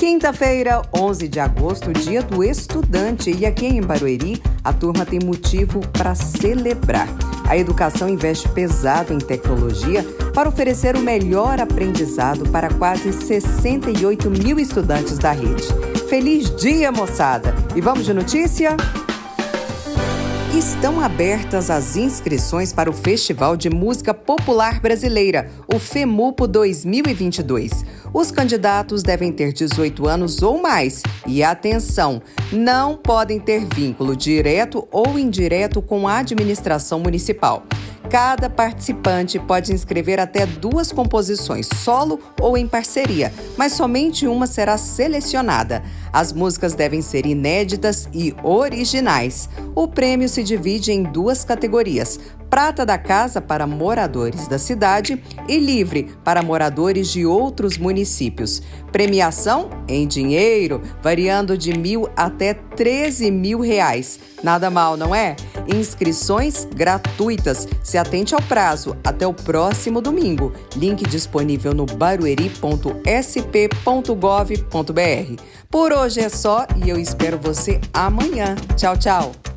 Quinta-feira, 11 de agosto, dia do estudante. E aqui em Barueri, a turma tem motivo para celebrar. A educação investe pesado em tecnologia para oferecer o melhor aprendizado para quase 68 mil estudantes da rede. Feliz dia, moçada! E vamos de notícia? Estão abertas as inscrições para o Festival de Música Popular Brasileira, o FEMUPO 2022. Os candidatos devem ter 18 anos ou mais e, atenção, não podem ter vínculo direto ou indireto com a administração municipal. Cada participante pode inscrever até duas composições, solo ou em parceria, mas somente uma será selecionada. As músicas devem ser inéditas e originais. O prêmio se divide em duas categorias: prata da casa para moradores da cidade e livre para moradores de outros municípios. Premiação em dinheiro, variando de mil até 13 mil reais. Nada mal, não é? Inscrições gratuitas. Se atente ao prazo até o próximo domingo. Link disponível no barueri.sp.gov.br. Por hoje é só e eu espero você amanhã. Tchau, tchau.